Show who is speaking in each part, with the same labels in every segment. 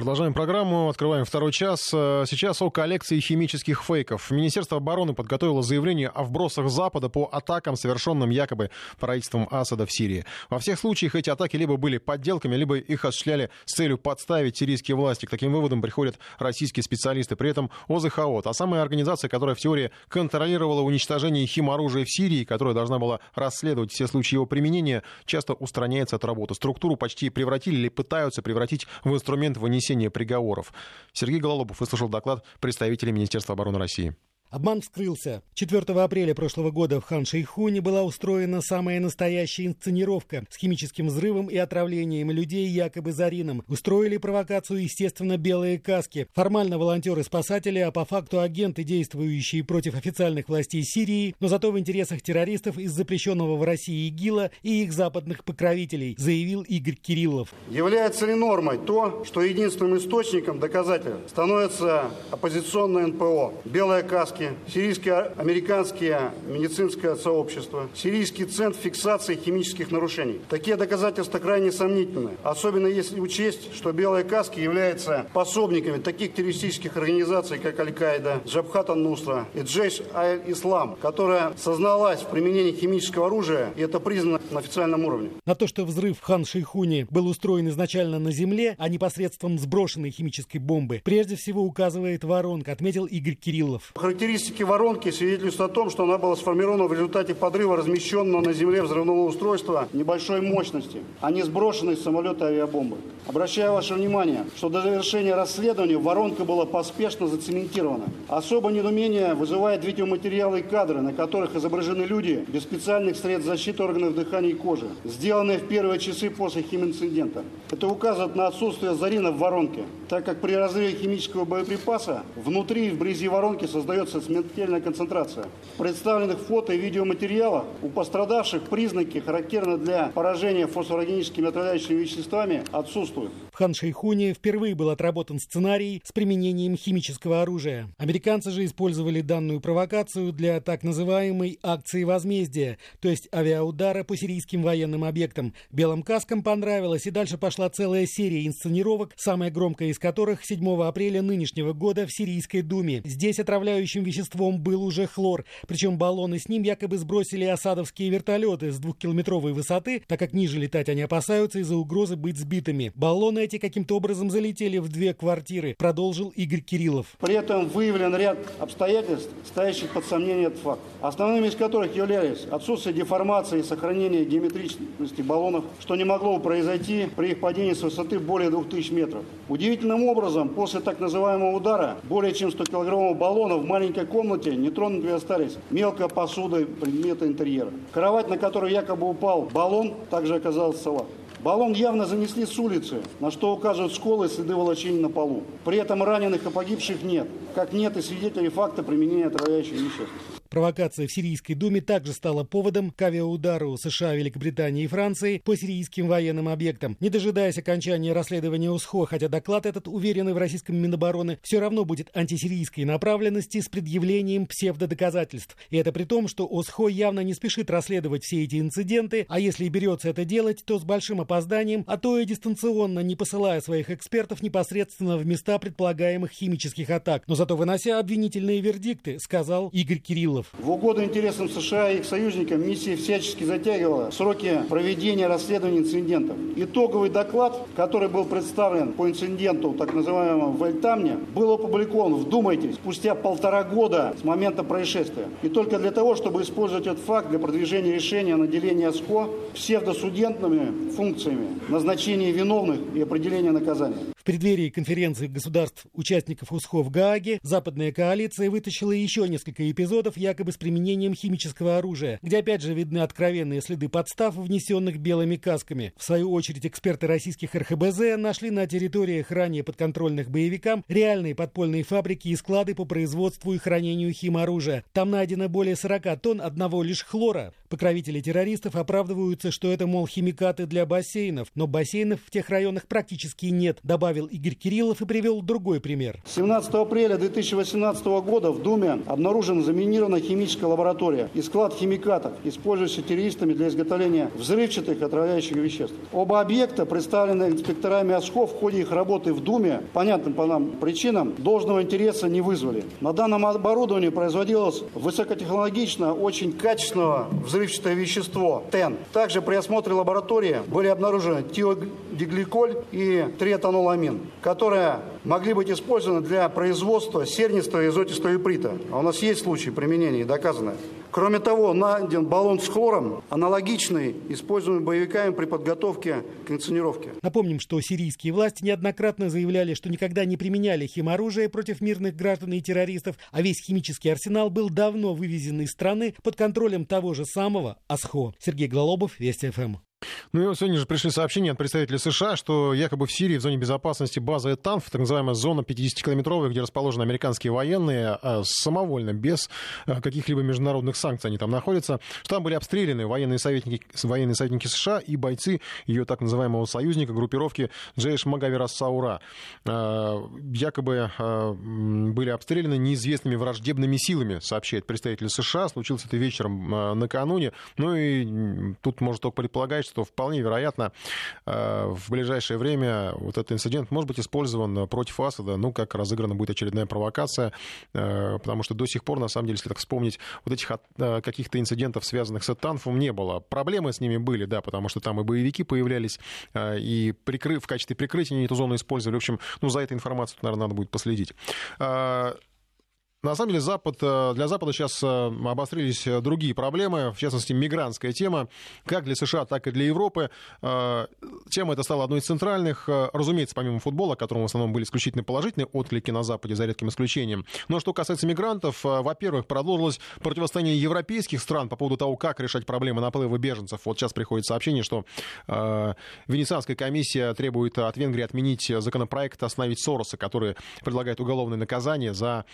Speaker 1: Продолжаем программу, открываем второй час. Э, сейчас о коллекции химических фейков. Министерство обороны подготовило заявление о вбросах Запада по атакам, совершенным якобы правительством Асада в Сирии. Во всех случаях эти атаки либо были подделками, либо их осуществляли с целью подставить сирийские власти. К таким выводам приходят российские специалисты. При этом ОЗХО, та самая организация, которая в теории контролировала уничтожение химоружия в Сирии, которая должна была расследовать все случаи его применения, часто устраняется от работы. Структуру почти превратили или пытаются превратить в инструмент вынесения вынесения приговоров. Сергей Гололобов выслушал доклад представителей Министерства обороны России.
Speaker 2: Обман вскрылся. 4 апреля прошлого года в Хан-Шейхуне была устроена самая настоящая инсценировка с химическим взрывом и отравлением людей якобы зарином. Устроили провокацию, естественно, белые каски. Формально волонтеры-спасатели, а по факту агенты, действующие против официальных властей Сирии, но зато в интересах террористов из запрещенного в России ИГИЛа и их западных покровителей, заявил Игорь Кириллов.
Speaker 3: Является ли нормой то, что единственным источником доказательств становится оппозиционное НПО, белая каска, Иране, сирийско-американское медицинское сообщество, Сирийский центр фиксации химических нарушений. Такие доказательства крайне сомнительны, особенно если учесть, что белые каски являются пособниками таких террористических организаций, как Аль-Каида, Джабхат ан-Нусра и Джейш аль-Ислам, которая созналась в применении химического оружия, и это признано на официальном уровне.
Speaker 2: На то, что взрыв в Хан-Шейхуне был устроен изначально на земле, а не посредством сброшенной химической бомбы, прежде всего указывает воронка, отметил Игорь Кириллов.
Speaker 3: Характеристики воронки свидетельствуют о том, что она была сформирована в результате подрыва размещенного на земле взрывного устройства небольшой мощности, а не сброшенной с самолета авиабомбы. Обращаю ваше внимание, что до завершения расследования воронка была поспешно зацементирована. Особо недоумение вызывает видеоматериалы и кадры, на которых изображены люди без специальных средств защиты органов дыхания и кожи, сделанные в первые часы после химинцидента. Это указывает на отсутствие зарина в воронке, так как при разрыве химического боеприпаса внутри и вблизи воронки создается смертельная концентрация. В представленных фото и видеоматериалах у пострадавших признаки, характерные для поражения фосфорогеническими отравляющими веществами, отсутствуют.
Speaker 2: В Хан-Шейхуне впервые был отработан сценарий с применением химического оружия. Американцы же использовали данную провокацию для так называемой акции возмездия, то есть авиаудара по сирийским военным объектам. Белым каскам понравилось, и дальше пошла целая серия инсценировок, самая громкая из которых 7 апреля нынешнего года в Сирийской Думе. Здесь отравляющим веществом был уже хлор, причем баллоны с ним якобы сбросили осадовские вертолеты с двухкилометровой высоты, так как ниже летать они опасаются из-за угрозы быть сбитыми. Баллоны эти каким-то образом залетели в две квартиры, продолжил Игорь Кириллов.
Speaker 3: При этом выявлен ряд обстоятельств, ставящих под сомнение этот факт, основными из которых являлись отсутствие деформации и сохранение геометричности баллонов, что не могло произойти при их падении с высоты более 2000 метров. Удивительным образом, после так называемого удара, более чем 100-килограммового баллона в маленькой комнате нетронутыми остались мелкая посуда, предметы интерьера. Кровать, на которую якобы упал баллон, также оказалась цела. Баллон явно занесли с улицы, на что указывают сколы и следы волочения на полу. При этом раненых и погибших нет, как нет и свидетелей факта применения отравляющих веществ.
Speaker 2: Провокация в Сирийской Думе также стала поводом к авиаудару США, Великобритании и Франции по сирийским военным объектам. Не дожидаясь окончания расследования УСХО, хотя доклад этот, уверенный в российском Минобороны, все равно будет антисирийской направленности с предъявлением псевдодоказательств. И это при том, что ОСХО явно не спешит расследовать все эти инциденты, а если и берется это делать, то с большим опозданием, а то и дистанционно, не посылая своих экспертов непосредственно в места предполагаемых химических атак. Но зато вынося обвинительные вердикты, сказал Игорь Кириллов. Кириллов.
Speaker 3: В угоду интересам США и их союзникам миссия всячески затягивала сроки проведения расследования инцидентов. Итоговый доклад, который был представлен по инциденту, так называемому в Эльтамне, был опубликован, вдумайтесь, спустя полтора года с момента происшествия. И только для того, чтобы использовать этот факт для продвижения решения о наделении ОСКО псевдосудентными функциями, назначения виновных и определения наказания.
Speaker 2: В преддверии конференции государств-участников УСХО в Гааге западная коалиция вытащила еще несколько эпизодов якобы с применением химического оружия, где опять же видны откровенные следы подстав, внесенных белыми касками. В свою очередь эксперты российских РХБЗ нашли на территориях ранее подконтрольных боевикам реальные подпольные фабрики и склады по производству и хранению химоружия. Там найдено более 40 тонн одного лишь хлора. Покровители террористов оправдываются, что это, мол, химикаты для бассейнов, но бассейнов в тех районах практически нет, добавил Игорь Кириллов и привел другой пример.
Speaker 3: 17 апреля 2018 года в Думе обнаружена заминированная химическая лаборатория и склад химикатов, использующийся террористами для изготовления взрывчатых отравляющих веществ. Оба объекта представлены инспекторами ОСХО в ходе их работы в Думе, понятным по нам причинам, должного интереса не вызвали. На данном оборудовании производилось высокотехнологично, очень качественного взрывчатое вещество ТЭН. Также при осмотре лаборатории были обнаружены тиодигликоль и триэтаноламин, которые могли быть использованы для производства сернистого и изотистого иприта. А у нас есть случаи применения, доказанные. Кроме того, найден баллон с хлором, аналогичный используемый боевиками при подготовке к инсценировке.
Speaker 2: Напомним, что сирийские власти неоднократно заявляли, что никогда не применяли химоружие против мирных граждан и террористов, а весь химический арсенал был давно вывезен из страны под контролем того же самого АСХО. Сергей Глалобов, Вести ФМ.
Speaker 1: Ну и сегодня же пришли сообщения от представителей США, что якобы в Сирии в зоне безопасности база Этанф, так называемая зона 50-километровая, где расположены американские военные, а, самовольно, без а, каких-либо международных санкций они там находятся, что там были обстреляны военные советники, военные советники США и бойцы ее так называемого союзника, группировки Джейш Магавира Саура. А, якобы были обстреляны неизвестными враждебными силами, сообщает представитель США. Случилось это вечером накануне. Ну и тут можно только предполагать, что вполне вероятно э, в ближайшее время вот этот инцидент может быть использован против Асада, ну, как разыграна будет очередная провокация, э, потому что до сих пор, на самом деле, если так вспомнить, вот этих э, каких-то инцидентов, связанных с Танфом, не было. Проблемы с ними были, да, потому что там и боевики появлялись, и прикры... в качестве прикрытия они эту зону использовали. В общем, ну, за этой информацией, наверное, надо будет последить. На самом деле Запад, э, для Запада сейчас э, обострились э, другие проблемы, в частности, мигрантская тема, как для США, так и для Европы. Тема эта стала одной из центральных. Разумеется, помимо футбола, которому в основном были исключительно положительные отклики на Западе, за редким исключением. Но что касается мигрантов, во-первых, продолжилось противостояние европейских стран по поводу того, как решать проблемы наплыва беженцев. Вот сейчас приходит сообщение, что Венецианская комиссия требует от Венгрии отменить законопроект «Остановить Сороса», который предлагает уголовное наказание за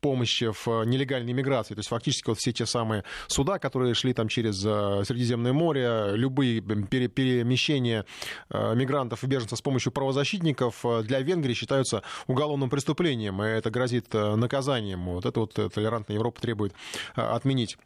Speaker 1: помощи в нелегальной миграции. То есть фактически вот все те самые суда, которые шли там через э, Средиземное море, любые перемещения э, мигрантов и беженцев с помощью правозащитников для Венгрии считаются уголовным преступлением, и это грозит наказанием. Вот это вот толерантная Европа требует отменить.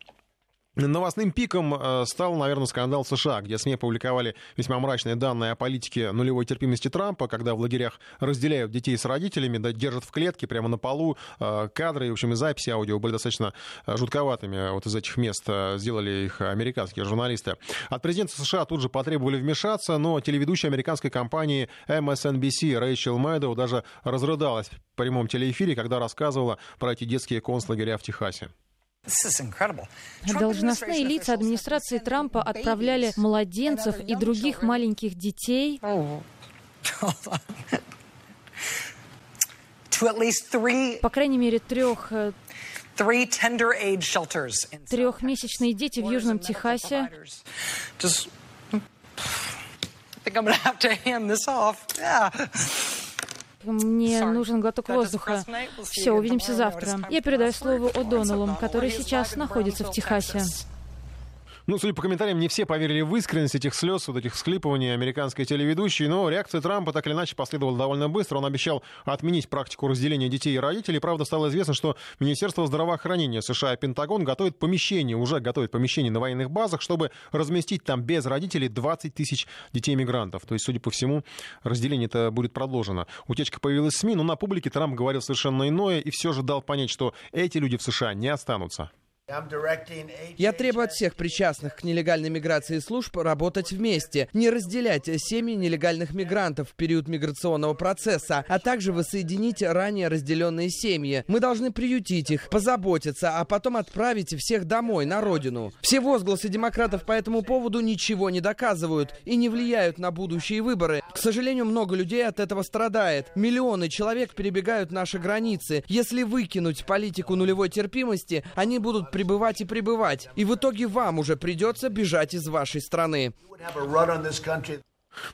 Speaker 1: Новостным пиком э, стал, наверное, скандал США, где СМИ опубликовали весьма мрачные данные о политике нулевой терпимости Трампа, когда в лагерях разделяют детей с родителями, да, держат в клетке прямо на полу. Э, кадры, в общем, и записи аудио были достаточно э, жутковатыми. Вот из этих мест сделали их американские журналисты. От президента США тут же потребовали вмешаться, но телеведущая американской компании MSNBC Рэйчел Мэдоу даже разрыдалась в прямом телеэфире, когда рассказывала про эти детские концлагеря в Техасе.
Speaker 4: Должностные лица администрации Трампа отправляли младенцев и других маленьких детей. По крайней мере, трех э, трехмесячные дети в Южном Техасе. Мне нужен глоток воздуха. Все, увидимся завтра. Я передаю слово О'Доннеллу, который сейчас находится в Техасе.
Speaker 1: Ну, судя по комментариям, не все поверили в искренность этих слез, вот этих всклипываний американской телеведущей, но реакция Трампа так или иначе последовала довольно быстро. Он обещал отменить практику разделения детей и родителей. Правда, стало известно, что Министерство здравоохранения США и Пентагон готовят помещение, уже готовят помещение на военных базах, чтобы разместить там без родителей 20 тысяч детей-мигрантов. То есть, судя по всему, разделение это будет продолжено. Утечка появилась в СМИ, но на публике Трамп говорил совершенно иное и все же дал понять, что эти люди в США не останутся.
Speaker 5: Я требую от всех причастных к нелегальной миграции служб работать вместе, не разделять семьи нелегальных мигрантов в период миграционного процесса, а также воссоединить ранее разделенные семьи. Мы должны приютить их, позаботиться, а потом отправить всех домой, на родину. Все возгласы демократов по этому поводу ничего не доказывают и не влияют на будущие выборы. К сожалению, много людей от этого страдает. Миллионы человек перебегают наши границы. Если выкинуть политику нулевой терпимости, они будут пребывать и пребывать. И в итоге вам уже придется бежать из вашей страны.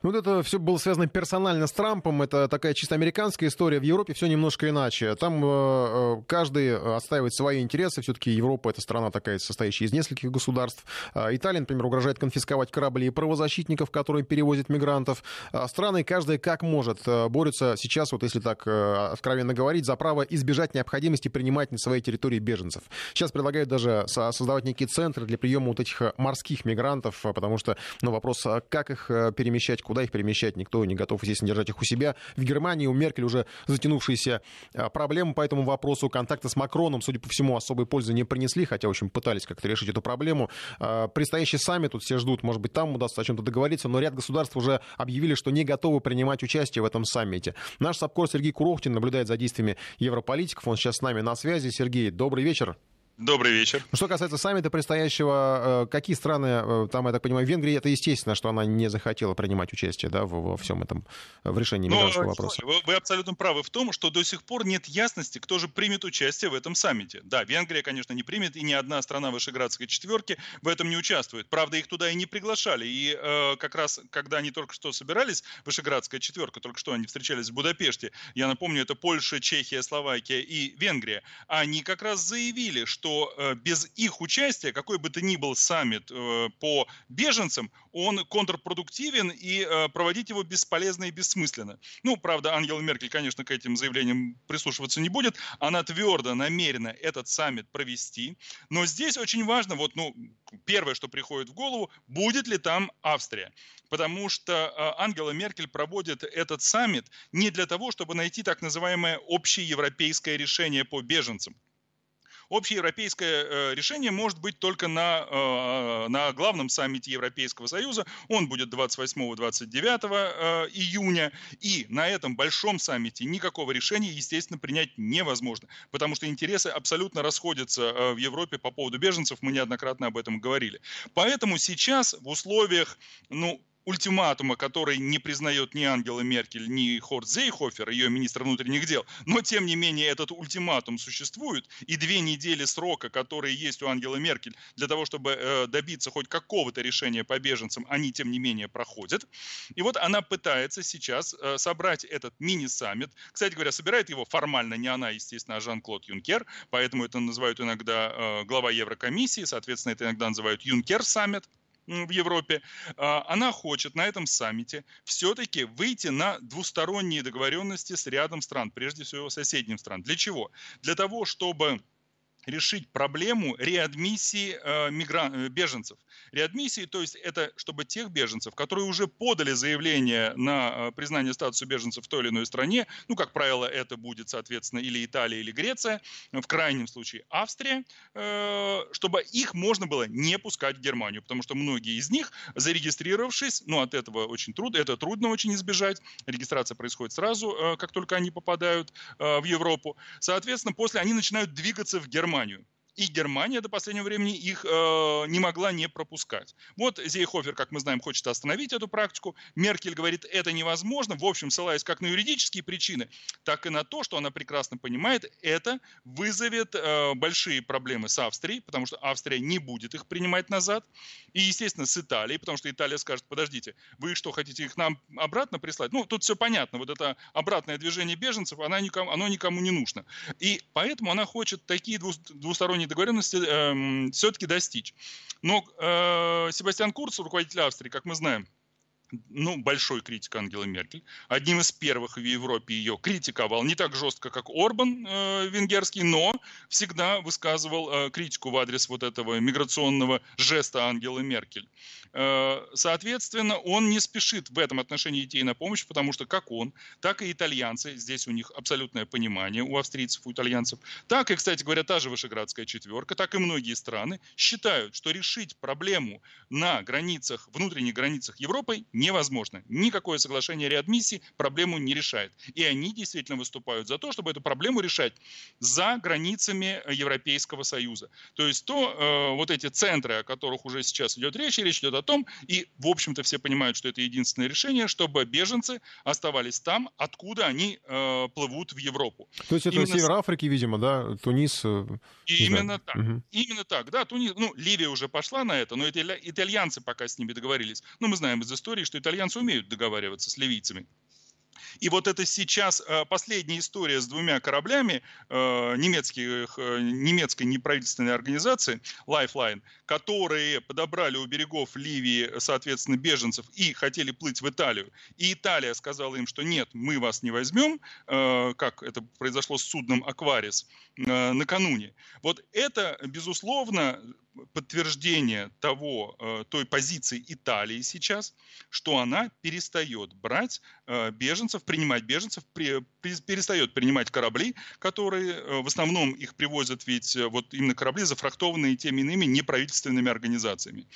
Speaker 1: Ну, вот это все было связано персонально с Трампом. Это такая чисто американская история. В Европе все немножко иначе. Там э, каждый отстаивает свои интересы. Все-таки Европа это страна такая, состоящая из нескольких государств. Италия, например, угрожает конфисковать корабли правозащитников, которые перевозят мигрантов. Страны каждая как может борются сейчас, вот если так откровенно говорить, за право избежать необходимости принимать на своей территории беженцев. Сейчас предлагают даже создавать некие центры для приема вот этих морских мигрантов, потому что ну, вопрос, как их перемещать перемещать, куда их перемещать, никто не готов, естественно, держать их у себя. В Германии у Меркель уже затянувшиеся а, проблемы по этому вопросу. Контакты с Макроном, судя по всему, особой пользы не принесли, хотя, в общем, пытались как-то решить эту проблему. А, предстоящий саммит, тут все ждут, может быть, там удастся о чем-то договориться, но ряд государств уже объявили, что не готовы принимать участие в этом саммите. Наш САПКОР Сергей Курохтин наблюдает за действиями европолитиков. Он сейчас с нами на связи. Сергей, добрый вечер.
Speaker 6: Добрый вечер.
Speaker 1: Ну, что касается саммита предстоящего, э, какие страны, э, там, я так понимаю, Венгрия, это естественно, что она не захотела принимать участие да, во, во всем этом, в решении мигрантского вопроса.
Speaker 6: Вы, вы абсолютно правы в том, что до сих пор нет ясности, кто же примет участие в этом саммите. Да, Венгрия, конечно, не примет, и ни одна страна Вышеградской четверки в этом не участвует. Правда, их туда и не приглашали. И э, как раз, когда они только что собирались, Вышеградская четверка, только что они встречались в Будапеште, я напомню, это Польша, Чехия, Словакия и Венгрия, они как раз заявили, что что э, без их участия, какой бы то ни был саммит э, по беженцам, он контрпродуктивен и э, проводить его бесполезно и бессмысленно. Ну, правда, Ангела Меркель, конечно, к этим заявлениям прислушиваться не будет. Она твердо намерена этот саммит провести. Но здесь очень важно, вот, ну, первое, что приходит в голову, будет ли там Австрия. Потому что Ангела Меркель проводит этот саммит не для того, чтобы найти так называемое общеевропейское решение по беженцам. Общеевропейское э, решение может быть только на, э, на главном саммите Европейского Союза. Он будет 28-29 э, июня. И на этом большом саммите никакого решения, естественно, принять невозможно. Потому что интересы абсолютно расходятся в Европе по поводу беженцев. Мы неоднократно об этом говорили. Поэтому сейчас в условиях, ну, ультиматума, который не признает ни Ангела Меркель, ни Хорт Зейхофер, ее министр внутренних дел, но тем не менее этот ультиматум существует, и две недели срока, которые есть у Ангела Меркель для того, чтобы э, добиться хоть какого-то решения по беженцам, они тем не менее проходят. И вот она пытается сейчас э, собрать этот мини-саммит. Кстати говоря, собирает его формально не она, естественно, а Жан-Клод Юнкер, поэтому это называют иногда э, глава Еврокомиссии, соответственно, это иногда называют Юнкер-саммит в Европе, а, она хочет на этом саммите все-таки выйти на двусторонние договоренности с рядом стран, прежде всего соседним стран. Для чего? Для того, чтобы решить проблему реадмиссии э, мигран... Э, беженцев. Реадмиссии, то есть это чтобы тех беженцев, которые уже подали заявление на э, признание статуса беженцев в той или иной стране, ну, как правило, это будет, соответственно, или Италия, или Греция, в крайнем случае Австрия, э, чтобы их можно было не пускать в Германию, потому что многие из них, зарегистрировавшись, ну, от этого очень трудно, это трудно очень избежать, регистрация происходит сразу, э, как только они попадают э, в Европу, соответственно, после они начинают двигаться в Германию, Германию. И Германия до последнего времени их э, не могла не пропускать. Вот Зейхофер, как мы знаем, хочет остановить эту практику. Меркель говорит, это невозможно. В общем, ссылаясь как на юридические причины, так и на то, что она прекрасно понимает, это вызовет э, большие проблемы с Австрией, потому что Австрия не будет их принимать назад. И, естественно, с Италией, потому что Италия скажет, подождите, вы что, хотите их нам обратно прислать? Ну, тут все понятно. Вот это обратное движение беженцев, оно никому, оно никому не нужно. И поэтому она хочет такие двусторонние двусторонней договоренности э, все-таки достичь. Но э, Себастьян Курц, руководитель Австрии, как мы знаем, ну, большой критик Ангелы Меркель. Одним из первых в Европе ее критиковал. Не так жестко, как Орбан э, венгерский, но всегда высказывал э, критику в адрес вот этого миграционного жеста Ангелы Меркель. Э, соответственно, он не спешит в этом отношении идти на помощь, потому что как он, так и итальянцы, здесь у них абсолютное понимание у австрийцев, у итальянцев, так и, кстати говоря, та же Вышеградская четверка, так и многие страны считают, что решить проблему на границах, внутренних границах Европы невозможно. Никакое соглашение реадмиссии проблему не решает. И они действительно выступают за то, чтобы эту проблему решать за границами Европейского Союза. То есть то, э, вот эти центры, о которых уже сейчас идет речь, речь идет о том, и, в общем-то, все понимают, что это единственное решение, чтобы беженцы оставались там, откуда они э, плывут в Европу.
Speaker 1: То есть это Именно... Север Африки, видимо, да, Тунис? Э,
Speaker 6: Именно так. Угу. Именно так, да. Тунис, ну, Ливия уже пошла на это, но итальянцы пока с ними договорились. Ну, мы знаем из истории, говорить, что итальянцы умеют договариваться с ливийцами. И вот это сейчас э, последняя история с двумя кораблями э, немецких, э, немецкой неправительственной организации Lifeline, которые подобрали у берегов Ливии, соответственно, беженцев и хотели плыть в Италию. И Италия сказала им, что нет, мы вас не возьмем, как это произошло с судном «Акварис» накануне. Вот это, безусловно, подтверждение того, э, той позиции Италии сейчас, что она перестает брать э, беженцев, принимать беженцев, перестает принимать корабли, которые э, в основном их привозят ведь вот именно корабли, зафрахтованные теми иными неправительственными организациями.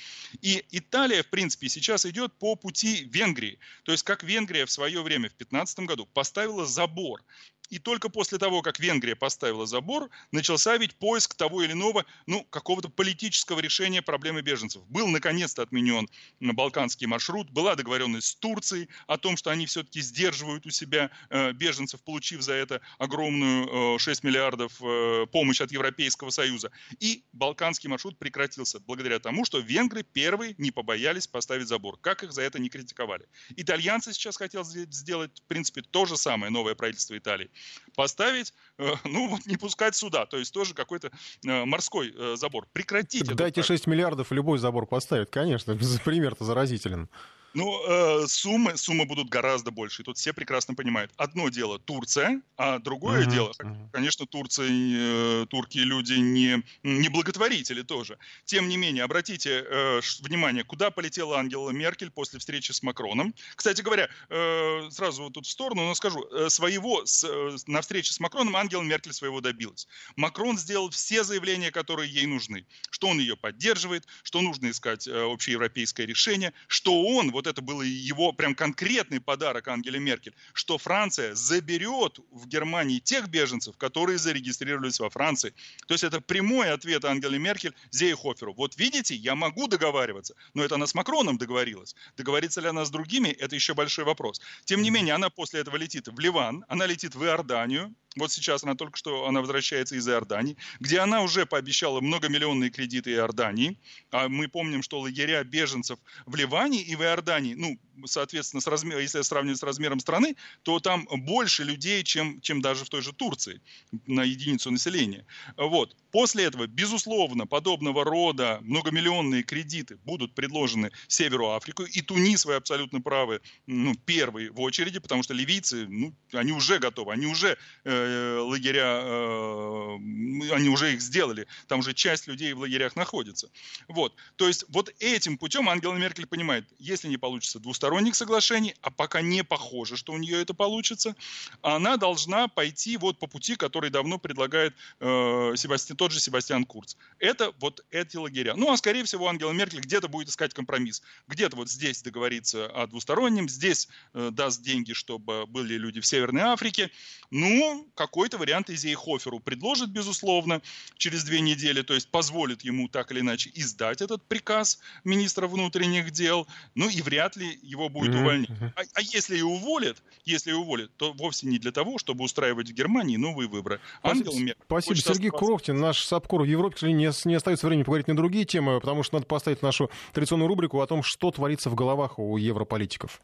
Speaker 6: И Италия, в принципе, сейчас идет по пути Венгрии. То есть как Венгрия в свое время, в 2015 году, поставила забор и только после того, как Венгрия поставила забор, начался ведь поиск того или иного, ну, какого-то политического решения проблемы беженцев. Был наконец-то отменен балканский маршрут, была договоренность с Турцией о том, что они все-таки сдерживают у себя э, беженцев, получив за это огромную э, 6 миллиардов э, помощь от Европейского Союза. И балканский маршрут прекратился благодаря тому, что венгры первые не побоялись поставить забор. Как их за это не критиковали. Итальянцы сейчас хотят сделать, в принципе, то же самое, новое правительство Италии поставить, э, ну вот не пускать сюда, то есть тоже какой-то э, морской э, забор. Прекратите.
Speaker 1: Так дайте 6 миллиардов, любой забор поставит, конечно, пример-то заразителен.
Speaker 6: Ну, э, суммы, суммы будут гораздо больше. И тут все прекрасно понимают. Одно дело Турция, а другое uh-huh, дело, uh-huh. конечно, Турция, э, турки люди не, не благотворители тоже. Тем не менее, обратите э, внимание, куда полетела Ангела Меркель после встречи с Макроном. Кстати говоря, э, сразу вот тут в сторону, но скажу, э, своего с, э, на встрече с Макроном Ангела Меркель своего добилась. Макрон сделал все заявления, которые ей нужны. Что он ее поддерживает, что нужно искать э, общеевропейское решение, что он, вот это был его прям конкретный подарок Ангеле Меркель, что Франция заберет в Германии тех беженцев, которые зарегистрировались во Франции. То есть это прямой ответ Ангеле Меркель Зейхоферу. Вот видите, я могу договариваться, но это она с Макроном договорилась. Договорится ли она с другими, это еще большой вопрос. Тем не менее, она после этого летит в Ливан, она летит в Иорданию, вот сейчас она только что она возвращается из Иордании, где она уже пообещала многомиллионные кредиты Иордании. А мы помним, что лагеря беженцев в Ливане и в Иордании, ну, соответственно, с размер, если сравнивать с размером страны, то там больше людей, чем, чем даже в той же Турции на единицу населения. Вот. После этого, безусловно, подобного рода многомиллионные кредиты будут предложены Северу Африку, и Тунис, вы абсолютно правы, ну, первый в очереди, потому что ливийцы, ну, они уже готовы, они уже э, лагеря, э, они уже их сделали, там уже часть людей в лагерях находится. Вот. То есть вот этим путем Ангела Меркель понимает, если не получится двусторонних соглашений, а пока не похоже, что у нее это получится, она должна пойти вот по пути, который давно предлагает э, Себастьян тот же Себастьян Курц. Это вот эти лагеря. Ну, а скорее всего Ангела Меркель где-то будет искать компромисс. Где-то вот здесь договориться о двустороннем, здесь э, даст деньги, чтобы были люди в Северной Африке. Ну, какой-то вариант Изейхоферу предложит, безусловно, через две недели, то есть позволит ему так или иначе издать этот приказ министра внутренних дел. Ну, и вряд ли его будет mm-hmm. увольнять. А, а если и уволят, если и уволят, то вовсе не для того, чтобы устраивать в Германии новые выборы.
Speaker 1: Спасибо, Меркель Спасибо. Сергей Куровтин, наш САПКОР в Европе, к сожалению, не, не остается времени поговорить на другие темы, потому что надо поставить нашу традиционную рубрику о том, что творится в головах у европолитиков.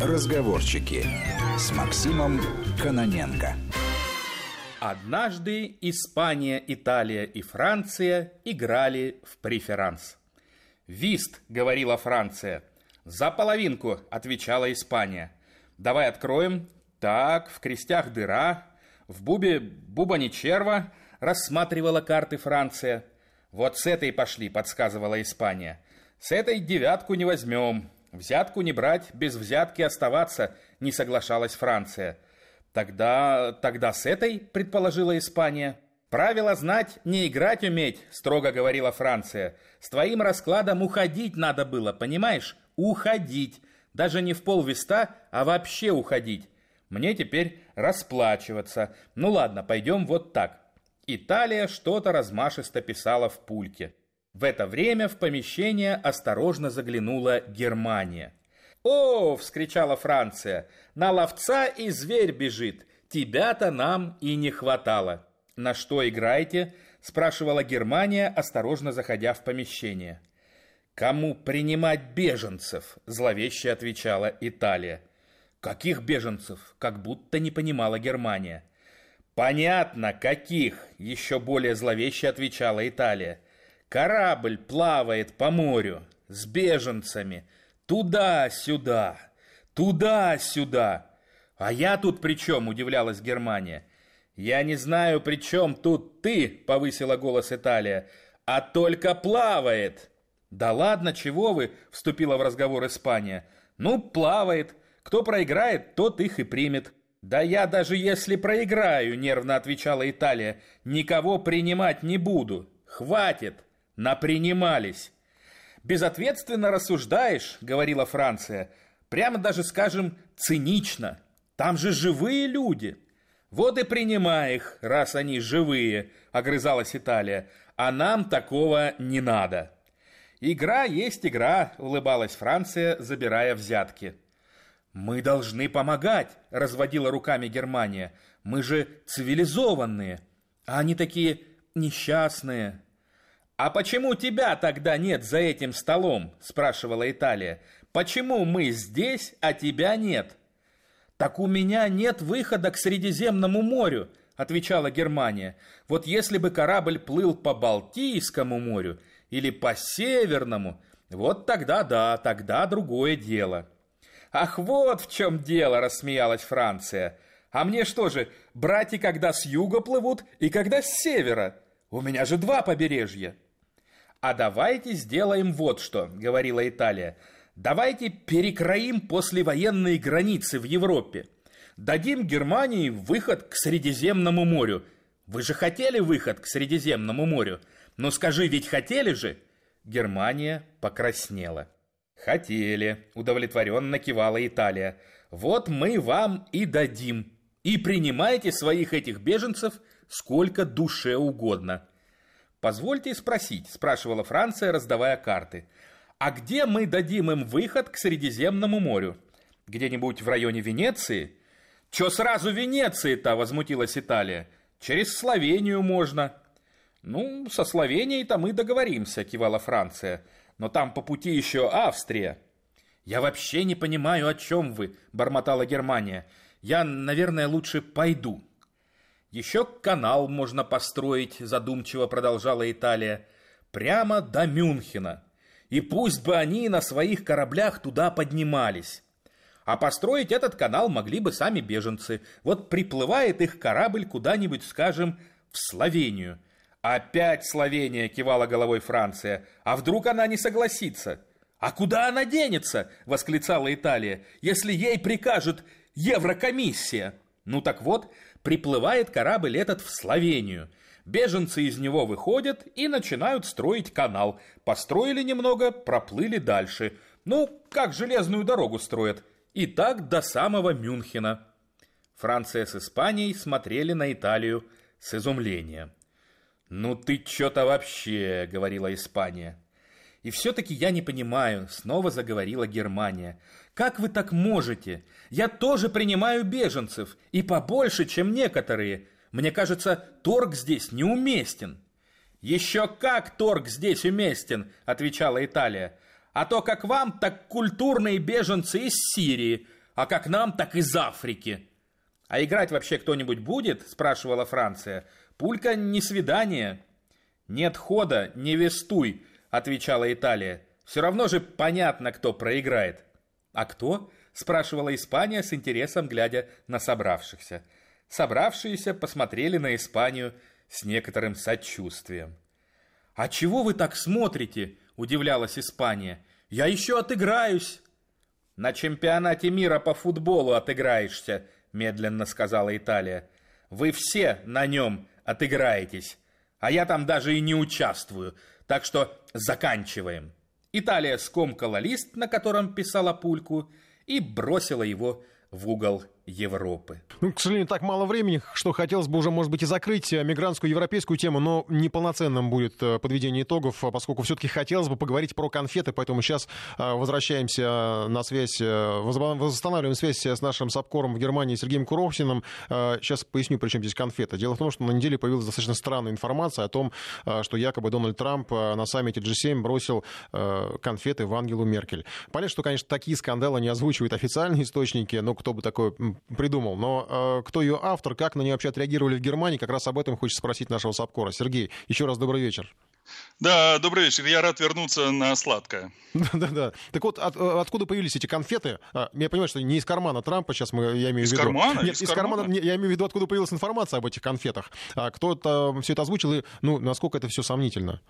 Speaker 7: Разговорчики с Максимом Каноненко.
Speaker 8: Однажды Испания, Италия и Франция играли в преферанс. «Вист», — говорила Франция. «За половинку», — отвечала Испания. «Давай откроем». Так, в крестях дыра, в бубе бубани черва рассматривала карты Франция. Вот с этой пошли, подсказывала Испания. С этой девятку не возьмем. Взятку не брать, без взятки оставаться, не соглашалась Франция. Тогда, тогда с этой, предположила Испания. Правило знать, не играть уметь, строго говорила Франция. С твоим раскладом уходить надо было, понимаешь? Уходить. Даже не в полвеста, а вообще уходить. Мне теперь расплачиваться. Ну ладно, пойдем вот так. Италия что-то размашисто писала в пульке. В это время в помещение осторожно заглянула Германия. «О!» — вскричала Франция. «На ловца и зверь бежит. Тебя-то нам и не хватало». «На что играете?» — спрашивала Германия, осторожно заходя в помещение. Кому принимать беженцев? Зловеще отвечала Италия. Каких беженцев? Как будто не понимала Германия. Понятно, каких? Еще более зловеще отвечала Италия. Корабль плавает по морю с беженцами. Туда-сюда, туда-сюда. А я тут при чем, удивлялась Германия. Я не знаю, при чем тут ты, повысила голос Италия, а только плавает. Да ладно, чего вы, вступила в разговор Испания. Ну, плавает. Кто проиграет, тот их и примет. Да я даже если проиграю, нервно отвечала Италия, никого принимать не буду. Хватит, напринимались. Безответственно рассуждаешь, говорила Франция. Прямо даже, скажем, цинично. Там же живые люди. Вот и принимай их, раз они живые, огрызалась Италия. А нам такого не надо. Игра есть игра, улыбалась Франция, забирая взятки. Мы должны помогать, разводила руками Германия. Мы же цивилизованные, а они такие несчастные. А почему тебя тогда нет за этим столом? спрашивала Италия. Почему мы здесь, а тебя нет? «Так у меня нет выхода к Средиземному морю», — отвечала Германия. «Вот если бы корабль плыл по Балтийскому морю или по Северному, вот тогда да, тогда другое дело». «Ах, вот в чем дело!» — рассмеялась Франция. «А мне что же, брать и когда с юга плывут, и когда с севера? У меня же два побережья!» «А давайте сделаем вот что», — говорила Италия. Давайте перекроим послевоенные границы в Европе. Дадим Германии выход к Средиземному морю. Вы же хотели выход к Средиземному морю? Но скажи, ведь хотели же? Германия покраснела. Хотели, удовлетворенно кивала Италия. Вот мы вам и дадим. И принимайте своих этих беженцев сколько душе угодно. Позвольте спросить, спрашивала Франция, раздавая карты. А где мы дадим им выход к Средиземному морю? Где-нибудь в районе Венеции? Чё сразу Венеции-то, возмутилась Италия. Через Словению можно. Ну, со Словенией-то мы договоримся, кивала Франция. Но там по пути еще Австрия. Я вообще не понимаю, о чем вы, бормотала Германия. Я, наверное, лучше пойду. Еще канал можно построить, задумчиво продолжала Италия. Прямо до Мюнхена и пусть бы они на своих кораблях туда поднимались. А построить этот канал могли бы сами беженцы. Вот приплывает их корабль куда-нибудь, скажем, в Словению. Опять Словения, кивала головой Франция. А вдруг она не согласится? А куда она денется? Восклицала Италия. Если ей прикажет Еврокомиссия. Ну так вот, приплывает корабль этот в Словению – Беженцы из него выходят и начинают строить канал. Построили немного, проплыли дальше. Ну, как железную дорогу строят. И так до самого Мюнхена. Франция с Испанией смотрели на Италию с изумлением. «Ну ты чё-то вообще», — говорила Испания. «И все-таки я не понимаю», — снова заговорила Германия. «Как вы так можете? Я тоже принимаю беженцев, и побольше, чем некоторые. Мне кажется, торг здесь неуместен». «Еще как торг здесь уместен», — отвечала Италия. «А то как вам, так культурные беженцы из Сирии, а как нам, так из Африки». «А играть вообще кто-нибудь будет?» — спрашивала Франция. «Пулька не свидание». «Нет хода, не вестуй», — отвечала Италия. «Все равно же понятно, кто проиграет». «А кто?» — спрашивала Испания с интересом, глядя на собравшихся. Собравшиеся посмотрели на Испанию с некоторым сочувствием. «А чего вы так смотрите?» – удивлялась Испания. «Я еще отыграюсь!» «На чемпионате мира по футболу отыграешься», – медленно сказала Италия. «Вы все на нем отыграетесь, а я там даже и не участвую, так что заканчиваем». Италия скомкала лист, на котором писала пульку, и бросила его в угол Европы.
Speaker 1: Ну, к сожалению, так мало времени, что хотелось бы уже, может быть, и закрыть э, мигрантскую европейскую тему, но неполноценным будет э, подведение итогов, а поскольку все-таки хотелось бы поговорить про конфеты, поэтому сейчас э, возвращаемся на связь, восстанавливаем связь с нашим САПКОРом в Германии Сергеем Куровсиным. Сейчас поясню, при чем здесь конфеты. Дело в том, что на неделе появилась достаточно странная информация о том, что якобы Дональд Трамп на саммите G7 бросил конфеты в Ангелу Меркель. Понятно, что, конечно, такие скандалы не озвучивают официальные источники, но кто бы такое придумал. Но э, кто ее автор, как на нее вообще отреагировали в Германии, как раз об этом хочется спросить нашего САПКОРа. Сергей, еще раз добрый вечер.
Speaker 6: Да, добрый вечер. Я рад вернуться на сладкое.
Speaker 1: Да-да-да. Так вот, от, э, откуда появились эти конфеты? А, я понимаю, что не из кармана Трампа, сейчас мы, я имею в виду.
Speaker 6: Из кармана?
Speaker 1: Нет, из, из кармана. кармана. Я имею в виду, откуда появилась информация об этих конфетах. А кто это все это озвучил и, ну, насколько это все сомнительно?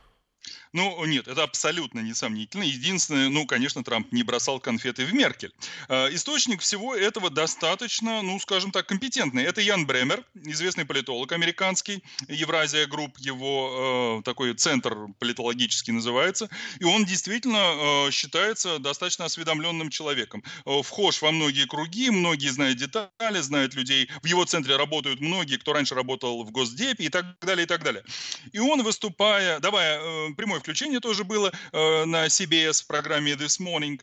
Speaker 6: Ну, нет, это абсолютно несомнительно. Единственное, ну, конечно, Трамп не бросал конфеты в Меркель. Э, источник всего этого достаточно, ну, скажем так, компетентный. Это Ян Бремер, известный политолог американский, Eurasia Group, его э, такой центр политологический называется. И он действительно э, считается достаточно осведомленным человеком. Э, вхож во многие круги, многие знают детали, знают людей. В его центре работают многие, кто раньше работал в Госдепе и так далее, и так далее. И он, выступая, давая э, прямое включение тоже было э, на CBS в программе This Morning.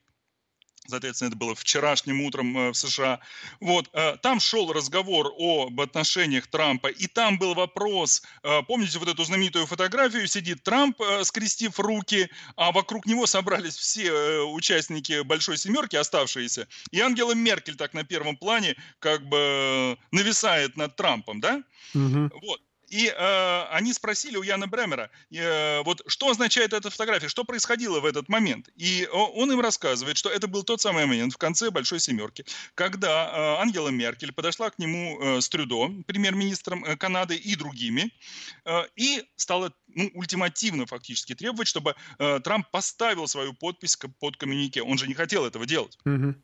Speaker 6: Соответственно, это было вчерашним утром э, в США. Вот, э, там шел разговор об отношениях Трампа, и там был вопрос, помните вот эту знаменитую фотографию, сидит Трамп, скрестив руки, а вокруг него собрались все участники Большой Семерки, оставшиеся, и Ангела Меркель так на первом плане как бы нависает над Трампом, да? Угу. Вот. И э, они спросили у Яна Бремера, э, вот что означает эта фотография, что происходило в этот момент. И он им рассказывает, что это был тот самый момент в конце Большой Семерки, когда э, Ангела Меркель подошла к нему э, с Трюдо, премьер-министром э, Канады и другими, э, и стала ну, ультимативно фактически требовать, чтобы э, Трамп поставил свою подпись под коммюнике. Он же не хотел этого делать. Mm-hmm.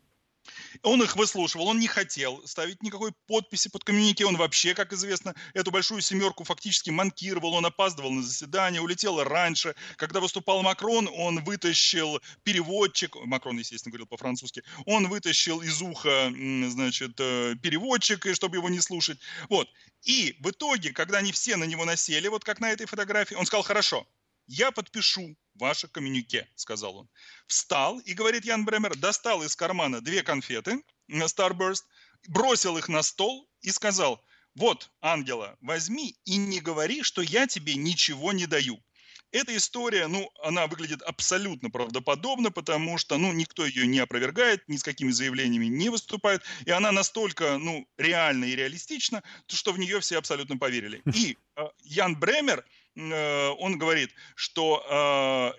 Speaker 6: Он их выслушивал, он не хотел ставить никакой подписи под коммюнике, он вообще, как известно, эту большую семерку фактически манкировал, он опаздывал на заседание, улетел раньше. Когда выступал Макрон, он вытащил переводчик, Макрон, естественно, говорил по-французски, он вытащил из уха, значит, э, переводчик, чтобы его не слушать. Вот. И в итоге, когда они все на него насели, вот как на этой фотографии, он сказал, хорошо, я подпишу ваше коммюнике, сказал он. Встал и, говорит Ян Бремер, достал из кармана две конфеты Starburst, бросил их на стол и сказал, вот, Ангела, возьми и не говори, что я тебе ничего не даю. Эта история, ну, она выглядит абсолютно правдоподобно, потому что, ну, никто ее не опровергает, ни с какими заявлениями не выступает, и она настолько, ну, реальна и реалистична, что в нее все абсолютно поверили. И э, Ян Бремер, он говорит, что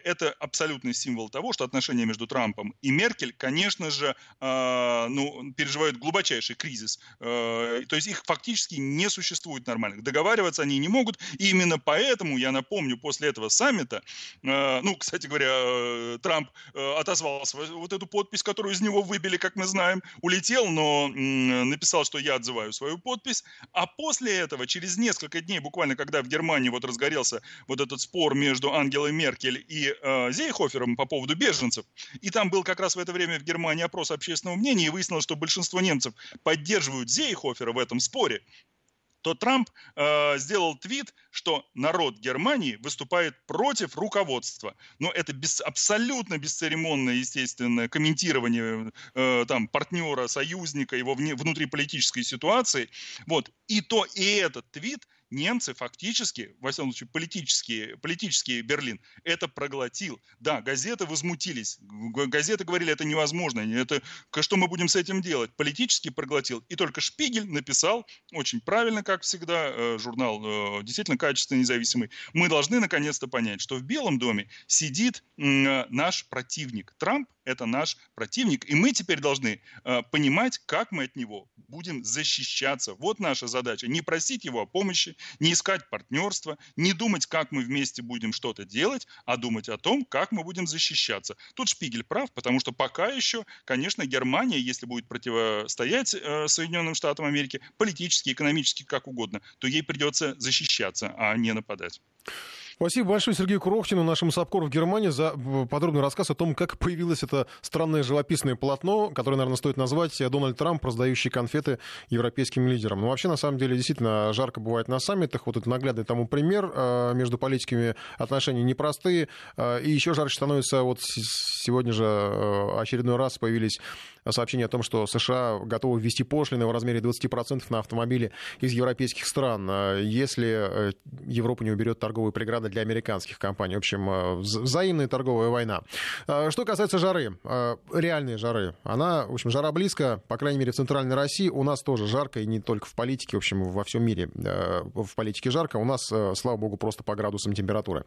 Speaker 6: э, это абсолютный символ того, что отношения между Трампом и Меркель, конечно же, э, ну, переживают глубочайший кризис. То есть их фактически не существует нормальных. Договариваться они не могут. И именно поэтому, я напомню, после этого саммита, ну, кстати говоря, Трамп отозвался вот эту подпись, которую из него выбили, как мы знаем, улетел, но написал, что я отзываю свою подпись. А после этого, через несколько дней, буквально когда в Германии вот разгорелся разгорелся вот этот спор между Ангелой Меркель и э, Зейхофером по поводу беженцев. И там был как раз в это время в Германии опрос общественного мнения, и выяснилось, что большинство немцев поддерживают Зейхофера в этом споре то Трамп э, сделал твит, что народ Германии выступает против руководства. Но это без, абсолютно бесцеремонное, естественно, комментирование э, там, партнера, союзника, его вне, внутриполитической ситуации. Вот. И то, и этот твит – немцы фактически, во всяком случае, политические, политический Берлин, это проглотил. Да, газеты возмутились. Газеты говорили, это невозможно. Это, что мы будем с этим делать? Политически проглотил. И только Шпигель написал, очень правильно, как всегда, э, журнал э, действительно качественный, независимый. Мы должны наконец-то понять, что в Белом доме сидит наш противник. Трамп это наш противник, и мы теперь должны э, понимать, как мы от него будем защищаться. Вот наша задача. Не просить его о помощи, не искать партнерства, не думать, как мы вместе будем что-то делать, а думать о том, как мы будем защищаться. Тут Шпигель прав, потому что пока еще, конечно, Германия, если будет противостоять э, Соединенным Штатам Америки, политически, экономически, как угодно, то ей придется защищаться, а не нападать.
Speaker 1: Спасибо большое Сергею Курохтину, нашему САПКОРу в Германии, за подробный рассказ о том, как появилось это странное живописное полотно, которое, наверное, стоит назвать Дональд Трамп, раздающий конфеты европейским лидерам. Но вообще, на самом деле, действительно, жарко бывает на саммитах. Вот это наглядный тому пример. Э, между политиками отношения непростые. Э, и еще жарче становится, вот сегодня же э, очередной раз появились сообщение о том, что США готовы ввести пошлины в размере 20% на автомобили из европейских стран, если Европа не уберет торговые преграды для американских компаний. В общем, взаимная торговая война. Что касается жары, реальной жары, она, в общем, жара близко, по крайней мере, в центральной России. У нас тоже жарко, и не только в политике, в общем, во всем мире в политике жарко. У нас, слава богу, просто по градусам температуры.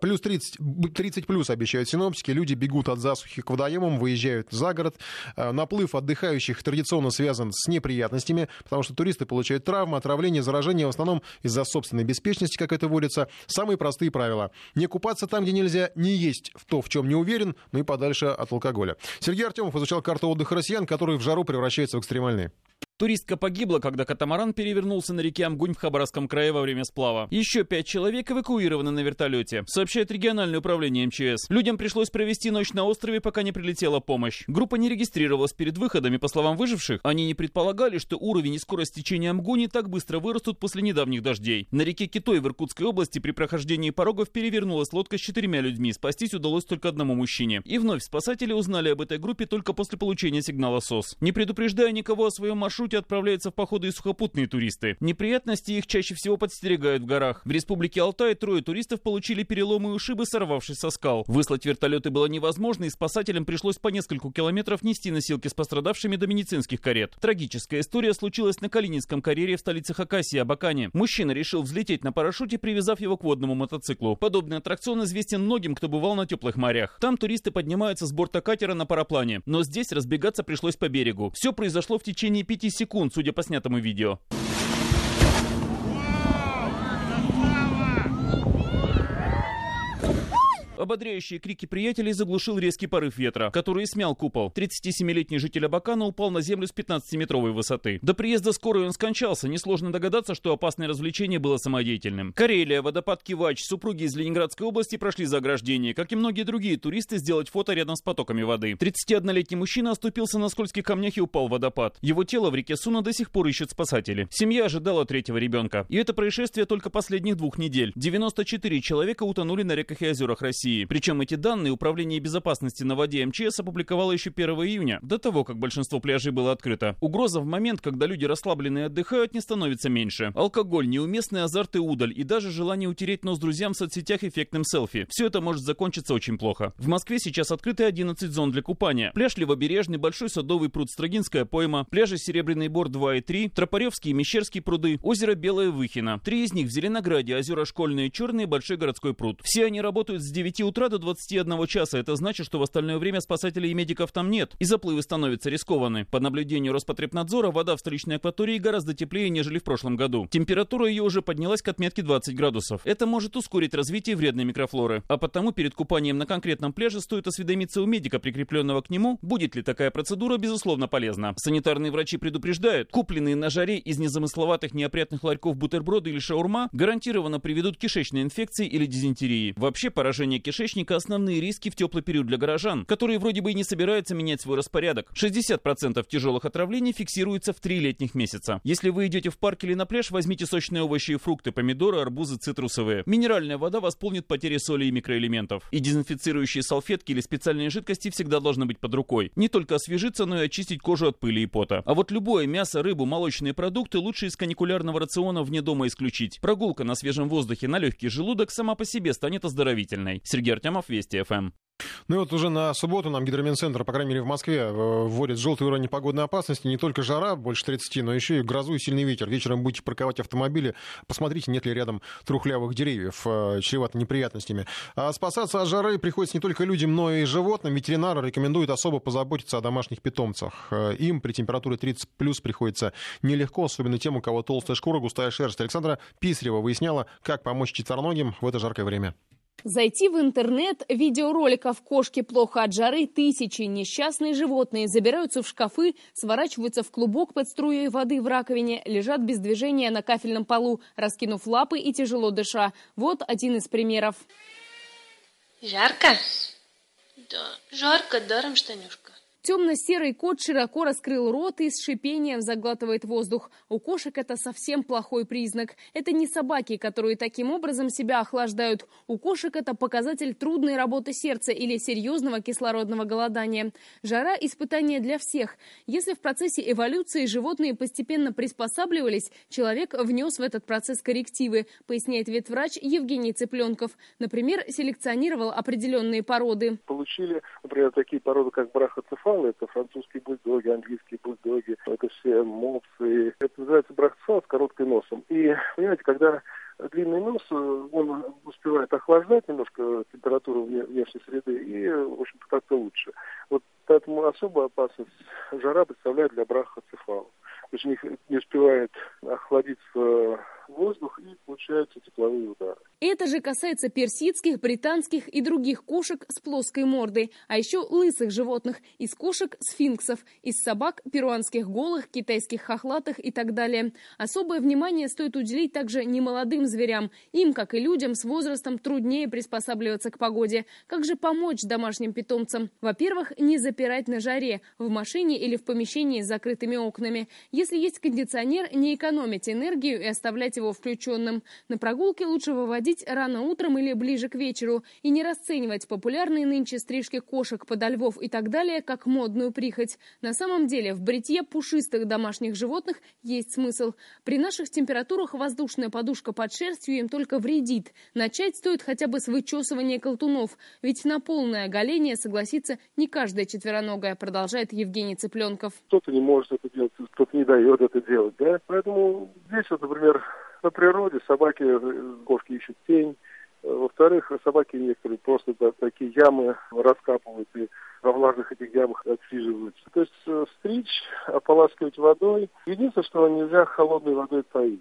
Speaker 1: Плюс 30, 30 плюс обещают синоптики. Люди бегут от засухи к водоемам, выезжают за город. Наплыв отдыхающих традиционно связан с неприятностями, потому что туристы получают травмы, отравления, заражения в основном из-за собственной беспечности, как это водится. Самые простые правила. Не купаться там, где нельзя, не есть в то, в чем не уверен, ну и подальше от алкоголя. Сергей Артемов изучал карту отдыха россиян, которые в жару превращаются в экстремальные.
Speaker 9: Туристка погибла, когда катамаран перевернулся на реке Амгунь в Хабаровском крае во время сплава. Еще пять человек эвакуированы на вертолете, сообщает региональное управление МЧС. Людям пришлось провести ночь на острове, пока не прилетела помощь. Группа не регистрировалась перед выходами, по словам выживших. Они не предполагали, что уровень и скорость течения Амгуни так быстро вырастут после недавних дождей. На реке Китой в Иркутской области при прохождении порогов перевернулась лодка с четырьмя людьми. Спастись удалось только одному мужчине. И вновь спасатели узнали об этой группе только после получения сигнала СОС. Не предупреждая никого о своем маршруте, маршруте отправляются в походы и сухопутные туристы. Неприятности их чаще всего подстерегают в горах. В республике Алтай трое туристов получили переломы и ушибы, сорвавшись со скал. Выслать вертолеты было невозможно, и спасателям пришлось по нескольку километров нести носилки с пострадавшими до медицинских карет. Трагическая история случилась на Калининском карьере в столице Хакасии, Абакане. Мужчина решил взлететь на парашюте, привязав его к водному мотоциклу. Подобный аттракцион известен многим, кто бывал на теплых морях. Там туристы поднимаются с борта катера на параплане, но здесь разбегаться пришлось по берегу. Все произошло в течение пяти секунд судя по снятому видео. Ободряющие крики приятелей заглушил резкий порыв ветра, который смял купол. 37-летний житель Абакана упал на землю с 15-метровой высоты. До приезда скорой он скончался. Несложно догадаться, что опасное развлечение было самодеятельным. Карелия, водопад Кивач, супруги из Ленинградской области прошли за ограждение. Как и многие другие туристы, сделать фото рядом с потоками воды. 31-летний мужчина оступился на скользких камнях и упал в водопад. Его тело в реке Суна до сих пор ищут спасатели. Семья ожидала третьего ребенка. И это происшествие только последних двух недель. 94 человека утонули на реках и озерах России. России. Причем эти данные Управление безопасности на воде МЧС опубликовало еще 1 июня, до того, как большинство пляжей было открыто. Угроза в момент, когда люди расслаблены и отдыхают, не становится меньше. Алкоголь, неуместный азарт и удаль, и даже желание утереть нос друзьям в соцсетях эффектным селфи. Все это может закончиться очень плохо. В Москве сейчас открыты 11 зон для купания. Пляж Левобережный, Большой Садовый пруд, Строгинская пойма, пляжи Серебряный Бор 2 и 3, Тропаревский и Мещерский пруды, озеро Белое Выхино. Три из них в Зеленограде, озера Школьные, Черные, Большой городской пруд. Все они работают с 9 утра до 21 часа. Это значит, что в остальное время спасателей и медиков там нет, и заплывы становятся рискованы. По наблюдению Роспотребнадзора, вода в столичной акватории гораздо теплее, нежели в прошлом году. Температура ее уже поднялась к отметке 20 градусов. Это может ускорить развитие вредной микрофлоры. А потому перед купанием на конкретном пляже стоит осведомиться у медика, прикрепленного к нему, будет ли такая процедура, безусловно, полезна. Санитарные врачи предупреждают, купленные на жаре из незамысловатых неопрятных ларьков бутерброды или шаурма гарантированно приведут к кишечной инфекции или дизентерии. Вообще поражение кишечника основные риски в теплый период для горожан, которые вроде бы и не собираются менять свой распорядок. 60% тяжелых отравлений фиксируется в три летних месяца. Если вы идете в парк или на пляж, возьмите сочные овощи и фрукты, помидоры, арбузы, цитрусовые. Минеральная вода восполнит потери соли и микроэлементов. И дезинфицирующие салфетки или специальные жидкости всегда должны быть под рукой. Не только освежиться, но и очистить кожу от пыли и пота. А вот любое мясо, рыбу, молочные продукты лучше из каникулярного рациона вне дома исключить. Прогулка на свежем воздухе на легкий желудок сама по себе станет оздоровительной. Сергей Артемов, Ефремов, Вести ФМ.
Speaker 1: Ну и вот уже на субботу нам Гидроменцентр, по крайней мере в Москве, э, вводит желтый уровень погодной опасности. Не только жара, больше 30, но еще и грозу и сильный ветер. Вечером будете парковать автомобили, посмотрите, нет ли рядом трухлявых деревьев, э, чревато неприятностями. А спасаться от жары приходится не только людям, но и животным. Ветеринары рекомендуют особо позаботиться о домашних питомцах. Э, им при температуре 30 плюс приходится нелегко, особенно тем, у кого толстая шкура, густая шерсть. Александра Писарева выясняла, как помочь четвероногим в это жаркое время.
Speaker 10: Зайти в интернет, видеороликов «Кошки плохо от жары» тысячи. Несчастные животные забираются в шкафы, сворачиваются в клубок под струей воды в раковине, лежат без движения на кафельном полу, раскинув лапы и тяжело дыша. Вот один из примеров.
Speaker 11: Жарко? Да, жарко, даром штанюшка.
Speaker 10: Темно-серый кот широко раскрыл рот и с шипением заглатывает воздух. У кошек это совсем плохой признак. Это не собаки, которые таким образом себя охлаждают. У кошек это показатель трудной работы сердца или серьезного кислородного голодания. Жара – испытание для всех. Если в процессе эволюции животные постепенно приспосабливались, человек внес в этот процесс коррективы, поясняет ветврач Евгений Цыпленков. Например, селекционировал определенные породы.
Speaker 12: Получили, например, такие породы, как брахоцефал, брахцефалы, это французские бульдоги, английские бульдоги, это все мопсы. Это называется брахцефал с коротким носом. И, понимаете, когда длинный нос, он успевает охлаждать немножко температуру внешней среды и, в общем-то, как-то лучше. Вот поэтому особую опасность жара представляет для брахоцефалов. То есть у них не успевает охладиться воздух и получаются тепловые удары.
Speaker 10: Это же касается персидских, британских и других кошек с плоской мордой, а еще лысых животных, из кошек сфинксов, из собак перуанских голых, китайских хохлатых и так далее. Особое внимание стоит уделить также немолодым зверям. Им, как и людям, с возрастом труднее приспосабливаться к погоде. Как же помочь домашним питомцам? Во-первых, не запирать на жаре, в машине или в помещении с закрытыми окнами. Если есть кондиционер, не экономить энергию и оставлять его включенным. На прогулке лучше выводить рано утром или ближе к вечеру и не расценивать популярные нынче стрижки кошек, подо львов и так далее как модную прихоть. На самом деле в бритье пушистых домашних животных есть смысл. При наших температурах воздушная подушка под шерстью им только вредит. Начать стоит хотя бы с вычесывания колтунов, ведь на полное оголение согласится не каждая четвероногая, продолжает Евгений Цыпленков.
Speaker 12: Кто-то не может это делать, кто-то не дает это делать, да? Поэтому здесь вот, например, на природе собаки, э, кошки ищут тень. Э, во-вторых, собаки некоторые просто да, такие ямы раскапывают и во влажных этих ямах отсиживаются. То есть э, стричь, ополаскивать водой. Единственное, что нельзя холодной водой поить.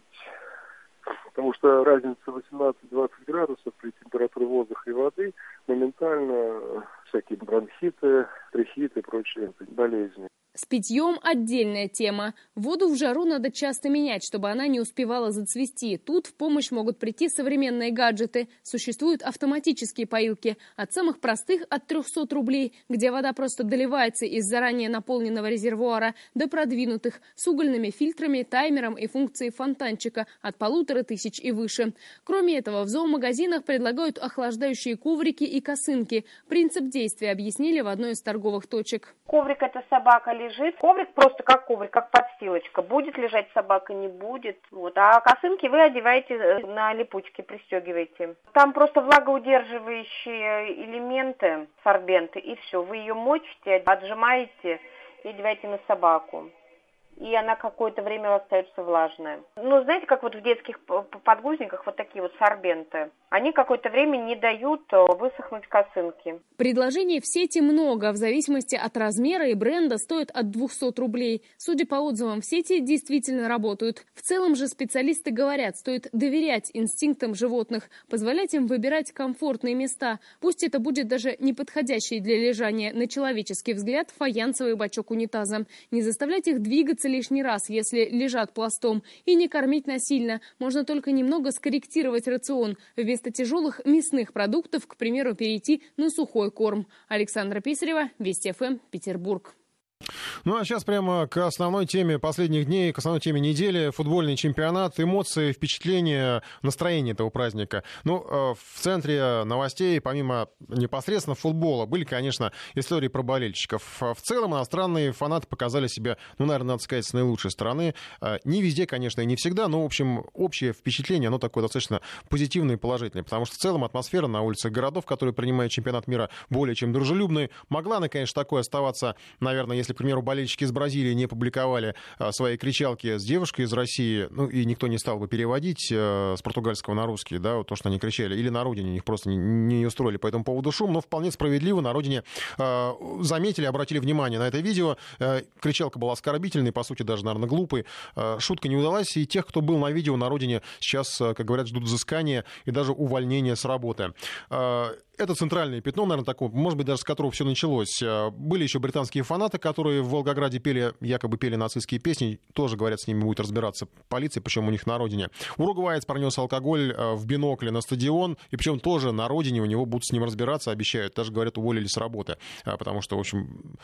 Speaker 12: Потому что разница 18-20 градусов при температуре воздуха и воды моментально всякие бронхиты, трихиты и прочие болезни.
Speaker 10: С питьем отдельная тема. Воду в жару надо часто менять, чтобы она не успевала зацвести. Тут в помощь могут прийти современные гаджеты. Существуют автоматические поилки. От самых простых от 300 рублей, где вода просто доливается из заранее наполненного резервуара, до продвинутых с угольными фильтрами, таймером и функцией фонтанчика от полутора тысяч и выше. Кроме этого, в зоомагазинах предлагают охлаждающие коврики и косынки. Принцип действия объяснили в одной из торговых точек.
Speaker 13: Коврик – это собака лежит. Коврик просто как коврик, как подстилочка. Будет лежать собака, не будет. Вот. А косынки вы одеваете э, на липучки, пристегиваете. Там просто влагоудерживающие элементы, сорбенты, и все. Вы ее мочите, отжимаете и одеваете на собаку и она какое-то время остается влажная. Ну, знаете, как вот в детских подгузниках вот такие вот сорбенты. Они какое-то время не дают э, высохнуть косынки.
Speaker 10: Предложений в сети много. В зависимости от размера и бренда стоит от 200 рублей. Судя по отзывам в сети, действительно работают. В целом же специалисты говорят, стоит доверять инстинктам животных, позволять им выбирать комфортные места. Пусть это будет даже неподходящий для лежания на человеческий взгляд фаянсовый бачок унитаза. Не заставлять их двигаться лишний раз, если лежат пластом, и не кормить насильно. Можно только немного скорректировать рацион. Вместо тяжелых мясных продуктов, к примеру, перейти на сухой корм. Александра Писарева, Вести ФМ, Петербург.
Speaker 1: Ну а сейчас прямо к основной теме последних дней, к основной теме недели. Футбольный чемпионат, эмоции, впечатления, настроение этого праздника. Ну, э, в центре новостей, помимо непосредственно футбола, были, конечно, истории про болельщиков. В целом иностранные фанаты показали себя, ну, наверное, надо сказать, с наилучшей стороны. Э, не везде, конечно, и не всегда, но, в общем, общее впечатление, оно такое достаточно позитивное и положительное. Потому что в целом атмосфера на улицах городов, которые принимают чемпионат мира, более чем дружелюбной. Могла она, конечно, такое оставаться, наверное, если если, к примеру, болельщики из Бразилии не публиковали свои кричалки с девушкой из России, ну и никто не стал бы переводить с португальского на русский, да, то, что они кричали, или на родине них просто не, устроили по этому поводу шум, но вполне справедливо на родине заметили, обратили внимание на это видео. Кричалка была оскорбительной, по сути, даже, наверное, глупой. Шутка не удалась, и тех, кто был на видео на родине, сейчас, как говорят, ждут взыскания и даже увольнения с работы это центральное пятно, наверное, такое, может быть, даже с которого все началось. Э, были еще британские фанаты, которые в Волгограде пели, якобы пели нацистские песни, тоже, говорят, с ними будет разбираться полиция, причем у них на родине. Уругваец пронес алкоголь э, в бинокле на стадион, и причем тоже на родине у него будут с ним разбираться, обещают, даже, говорят, уволили с работы, э, потому что, в общем,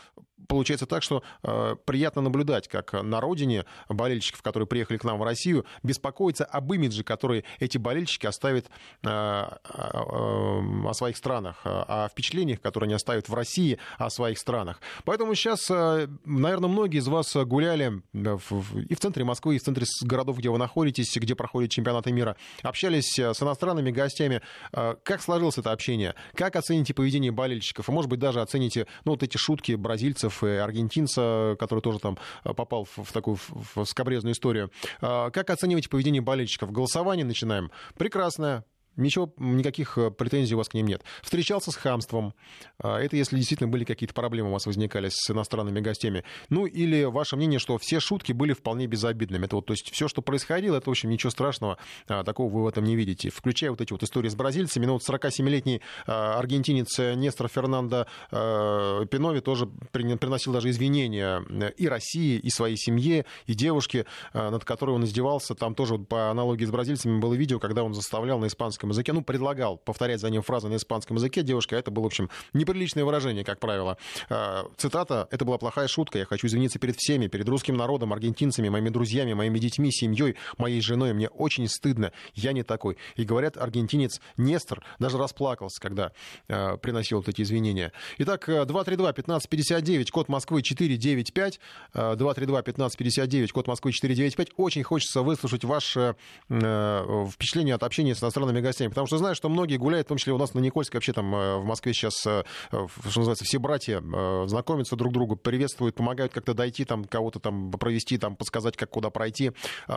Speaker 1: получается так, что э, приятно наблюдать, как на родине болельщиков, которые приехали к нам в Россию, беспокоиться об имидже, который эти болельщики оставят э, э, о своих странах, о впечатлениях, которые они оставят в России о своих странах. Поэтому сейчас, э, наверное, многие из вас гуляли и в центре Москвы, и в центре городов, где вы находитесь, где проходят чемпионаты мира, общались с иностранными гостями. Э, как сложилось это общение? Как оцените поведение болельщиков? А может быть, даже оцените ну, вот эти шутки бразильцев, и аргентинца, который тоже там э, попал в, такую в скобрезную историю. А, как оцениваете поведение болельщиков? Голосование начинаем. Прекрасное, Ничего, никаких э, претензий у вас к ним нет. Встречался с хамством. А, это если действительно были какие-то проблемы у вас возникали с иностранными гостями. Ну, или ваше мнение, что все шутки были вполне безобидными. Это вот, то есть все, что происходило, это, в общем, ничего страшного. А, такого вы в этом не видите. Включая вот эти вот истории с бразильцами. Ну, вот 47-летний а, аргентинец Нестор Фернандо Пинови тоже приносил даже извинения и России, и своей семье, и девушке, над которой он издевался. Там тоже по аналогии с бразильцами было видео, когда он заставлял на испанском испанском языке, ну, предлагал повторять за ним фразы на испанском языке девушка, это было, в общем, неприличное выражение, как правило. А, цитата, это была плохая шутка, я хочу извиниться перед всеми, перед русским народом, аргентинцами, моими друзьями, моими детьми, семьей, моей женой, мне очень стыдно, я не такой. И говорят, аргентинец Нестор даже расплакался, когда э, приносил вот эти извинения. Итак, 232-1559, код Москвы 495, 232-1559, код Москвы 495. Очень хочется выслушать ваше э, впечатление от общения с иностранными гостями гостями, потому что знаю, что многие гуляют, в том числе у нас на Никольской, вообще там э, в Москве сейчас, э, что называется, все братья э, знакомятся друг другу, приветствуют, помогают как-то дойти, там кого-то там провести, там подсказать, как куда пройти.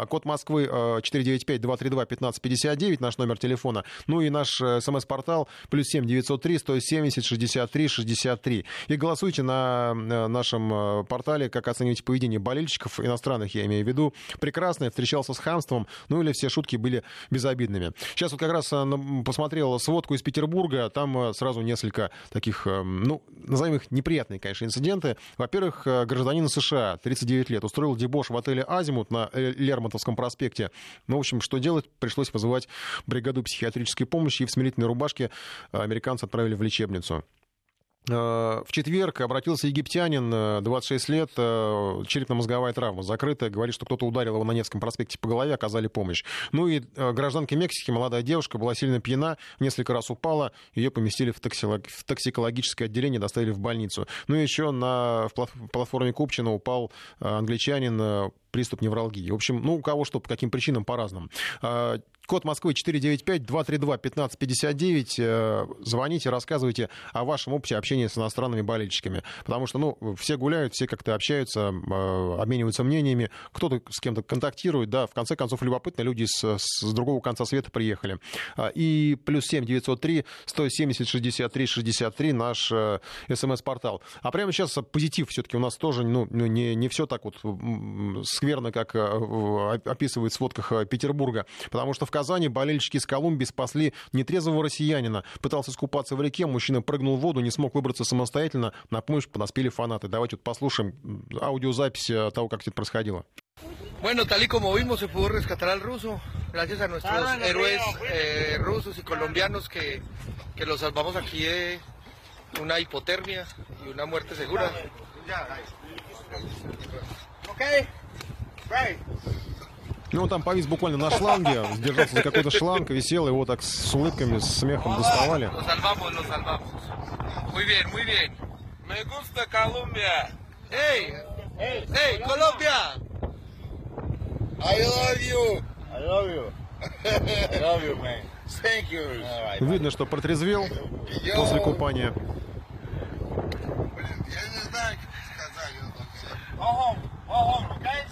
Speaker 1: Код Москвы 495-232-1559, наш номер телефона. Ну и наш смс-портал плюс 7 903 170 63 63. И голосуйте на нашем портале, как оцениваете поведение болельщиков, иностранных я имею в виду. Прекрасное, встречался с хамством, ну или все шутки были безобидными. Сейчас вот как раз посмотрел сводку из Петербурга, там э, сразу несколько таких, э, ну, назовем их неприятные, конечно, инциденты. Во-первых, э, гражданин США, 39 лет, устроил дебош в отеле «Азимут» на Лермонтовском проспекте. Ну, в общем, что делать? Пришлось вызывать бригаду психиатрической помощи, и в смирительной рубашке американцы отправили в лечебницу. Э, в четверг обратился египтянин, 26 э, лет, э, черепно-мозговая травма закрытая. Говорит, что кто-то ударил его на Невском проспекте по голове, оказали помощь. Ну и гражданка Мексики, молодая девушка, была сильно пьяна, несколько раз упала, ее поместили в, токсилог... в токсикологическое отделение, доставили в больницу. Ну и еще на в платформе Купчина упал англичанин, приступ невралгии. В общем, ну, у кого что, по каким причинам, по-разному. Код Москвы 495-232-1559. Э, звоните, рассказывайте о вашем опыте общения с иностранными болельщиками. Потому что, ну, все гуляют, все как-то общаются, э, обмениваются мнениями. Кто-то с кем-то контактирует, да. В конце концов, любопытно, люди с, с другого конца света приехали. А, и плюс 7 903 170 63 63 наш э, смс-портал. А прямо сейчас позитив все-таки у нас тоже, ну, ну, не, не все так вот скверно, как описывает в сводках Петербурга. Потому что в Казани болельщики из Колумбии спасли нетрезвого россиянина. Пытался искупаться в реке, мужчина прыгнул в воду, не смог выбраться самостоятельно. На помощь подоспели фанаты. Давайте вот послушаем аудиозапись э, того, как это происходило.
Speaker 14: Bueno, tal y como vimos, se pudo rescatar al ruso, gracias a nuestros héroes eh, rusos y colombianos que, que los salvamos aquí de una hipotermia y una muerte segura.
Speaker 1: Okay. Right. Ну, он там повис буквально на шланге, сдержался за какой-то шланг, висел, его так с улыбками, с смехом доставали.
Speaker 14: Me gusta Colombia. Hey, hey, hey, Colombia. I love you. I love you. I love you, man.
Speaker 1: Thank you. Видно, что протрезвел после купания.
Speaker 14: Я не знаю, как сказать.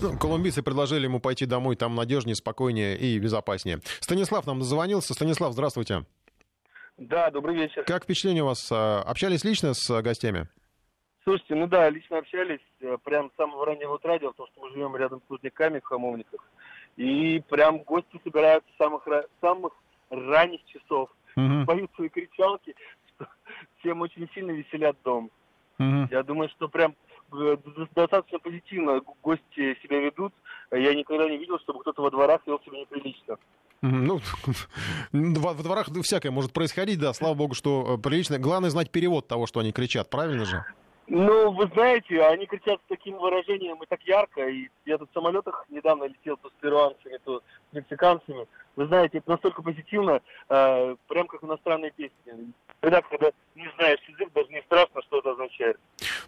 Speaker 1: Ну, колумбийцы предложили ему пойти домой, там надежнее, спокойнее и безопаснее. Станислав нам дозвонился. Станислав, здравствуйте.
Speaker 15: Да, добрый вечер.
Speaker 1: Как впечатление у вас? А, общались лично с гостями?
Speaker 15: Слушайте, ну да, лично общались э, прям с самого раннего утра, дело в том, что мы живем рядом с Лужниками в Хамовниках. И прям гости собираются с самых, самых ранних часов. Угу. Поют свои кричалки, что всем очень сильно веселят дом. Угу. Я думаю, что прям достаточно позитивно гости себя ведут. Я никогда не видел, чтобы кто-то во дворах вел себя неприлично.
Speaker 1: Ну, во, во дворах всякое может происходить, да, слава богу, что э, прилично. Главное знать перевод того, что они кричат, правильно же?
Speaker 15: Ну, вы знаете, они кричат с таким выражением и так ярко. И я тут в самолетах недавно летел то с перуанцами, то с мексиканцами. Вы знаете, это настолько позитивно, э, прям как иностранные песни. Когда, когда не знаешь язык, даже не страшно, что это означает.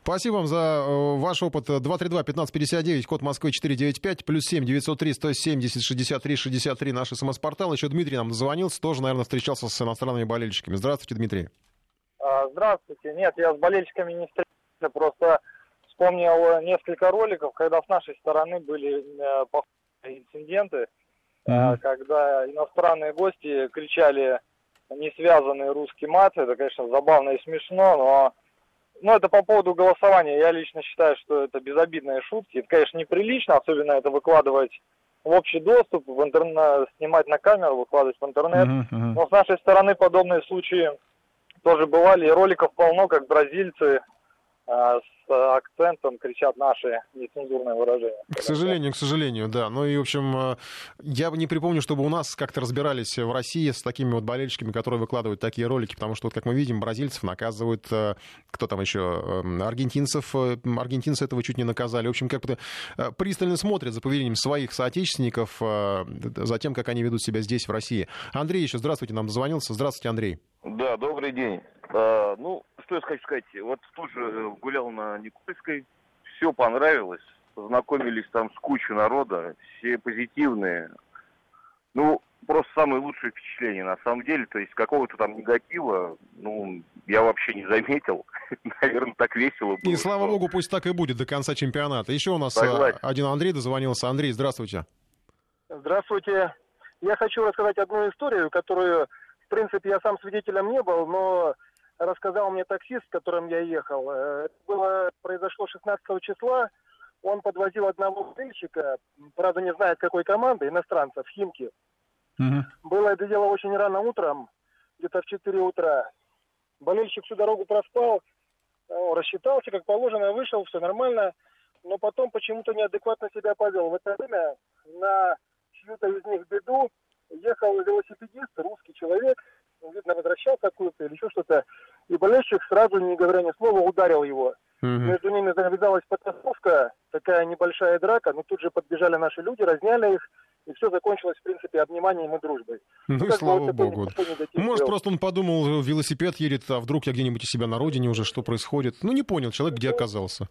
Speaker 1: Спасибо вам за э, ваш опыт. 232-1559, код Москвы 495, плюс 7 903 170 63 63 наш смс-портал. Еще Дмитрий нам дозвонился, тоже, наверное, встречался с иностранными болельщиками. Здравствуйте, Дмитрий.
Speaker 16: А, здравствуйте. Нет, я с болельщиками не встречался просто вспомнил несколько роликов, когда с нашей стороны были э, инциденты, mm-hmm. когда иностранные гости кричали несвязанные русские мат. Это, конечно, забавно и смешно, но ну, это по поводу голосования. Я лично считаю, что это безобидные шутки. Это, конечно, неприлично, особенно это выкладывать в общий доступ, в интернет, снимать на камеру, выкладывать в интернет. Uh-huh, uh-huh. Но с нашей стороны подобные случаи тоже бывали. И роликов полно, как бразильцы с акцентом кричат наши нецензурные выражения.
Speaker 1: К сожалению, к сожалению, да. Ну и, в общем, э, я не припомню, чтобы у нас как-то разбирались в России с такими вот болельщиками, которые выкладывают такие ролики, потому что, вот, как мы видим, бразильцев наказывают, э, кто там еще, э, аргентинцев, аргентинцы этого чуть не наказали. В общем, как-то пристально смотрят за поведением своих соотечественников, за тем, как они ведут себя здесь, в России. Андрей еще, здравствуйте, нам дозвонился. Здравствуйте, Андрей.
Speaker 17: Да, добрый день. А, ну, что я хочу сказать, вот тоже э, гулял на Никольской, все понравилось, познакомились там с кучей народа, все позитивные. Ну, просто самые лучшие впечатления на самом деле, то есть какого-то там негатива, ну, я вообще не заметил. Наверное, так весело было.
Speaker 1: И слава богу, пусть так и будет до конца чемпионата. Еще у нас э, Согласен. один Андрей дозвонился. Андрей, здравствуйте.
Speaker 16: Здравствуйте. Я хочу рассказать одну историю, которую, в принципе, я сам свидетелем не был, но рассказал мне таксист, с которым я ехал. Э, это было, произошло 16 числа. Он подвозил одного болельщика, правда, не знает какой команды, иностранца, в Химки. Угу. Было это дело очень рано утром, где-то в 4 утра. Болельщик всю дорогу проспал, э, рассчитался, как положено, вышел, все нормально. Но потом почему-то неадекватно себя повел. В это время на чью-то из них беду ехал велосипедист, русский человек, видно, возвращался откуда-то или еще что-то, и болельщик сразу, не говоря ни слова, ударил его. Угу. Между ними завязалась потасовка, такая небольшая драка, но тут же подбежали наши люди, разняли их, и все закончилось, в принципе, обниманием и дружбой.
Speaker 1: Ну, ну и слава вот богу. Может, просто он подумал, велосипед едет, а вдруг я где-нибудь у себя на родине уже, что происходит. Ну, не понял человек, где оказался.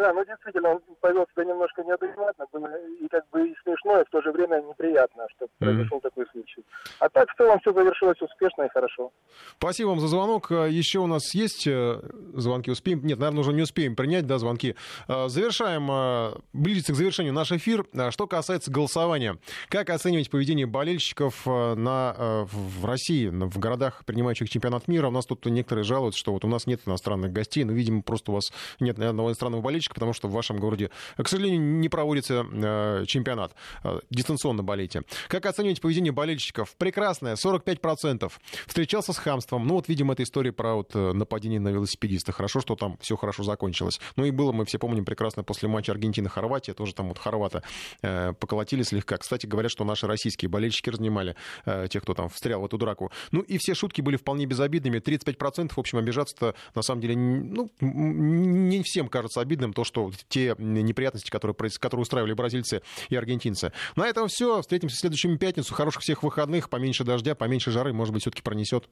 Speaker 16: Да, ну действительно, он повел себя немножко неадекватно, было и как бы и смешно, и в то же время неприятно, что mm-hmm. произошел такой случай. А так в целом все завершилось успешно и хорошо.
Speaker 1: Спасибо вам за звонок. А еще у нас есть э, звонки, успеем? Нет, наверное, уже не успеем принять, да, звонки. А, завершаем, а, близится к завершению наш эфир. Что касается голосования. Как оценивать поведение болельщиков на, в России, в городах, принимающих чемпионат мира? У нас тут некоторые жалуются, что вот у нас нет иностранных гостей, но, видимо, просто у вас нет ни одного иностранного болельщика, болельщика, потому что в вашем городе, к сожалению, не проводится э, чемпионат. Э, дистанционно болейте. Как оценивать поведение болельщиков? Прекрасное, 45%. Встречался с хамством. Ну вот, видимо, эта история про вот, э, нападение на велосипедиста. Хорошо, что там все хорошо закончилось. Ну и было, мы все помним прекрасно, после матча Аргентина-Хорватия, тоже там вот хорвата э, поколотили слегка. Кстати, говорят, что наши российские болельщики разнимали э, тех, кто там встрял в эту драку. Ну и все шутки были вполне безобидными. 35%, в общем, обижаться-то на самом деле ну, не всем кажется обидным то, что те неприятности, которые, которые устраивали бразильцы и аргентинцы. На этом все. Встретимся в следующую пятницу. Хороших всех выходных. Поменьше дождя, поменьше жары. Может быть, все-таки пронесет.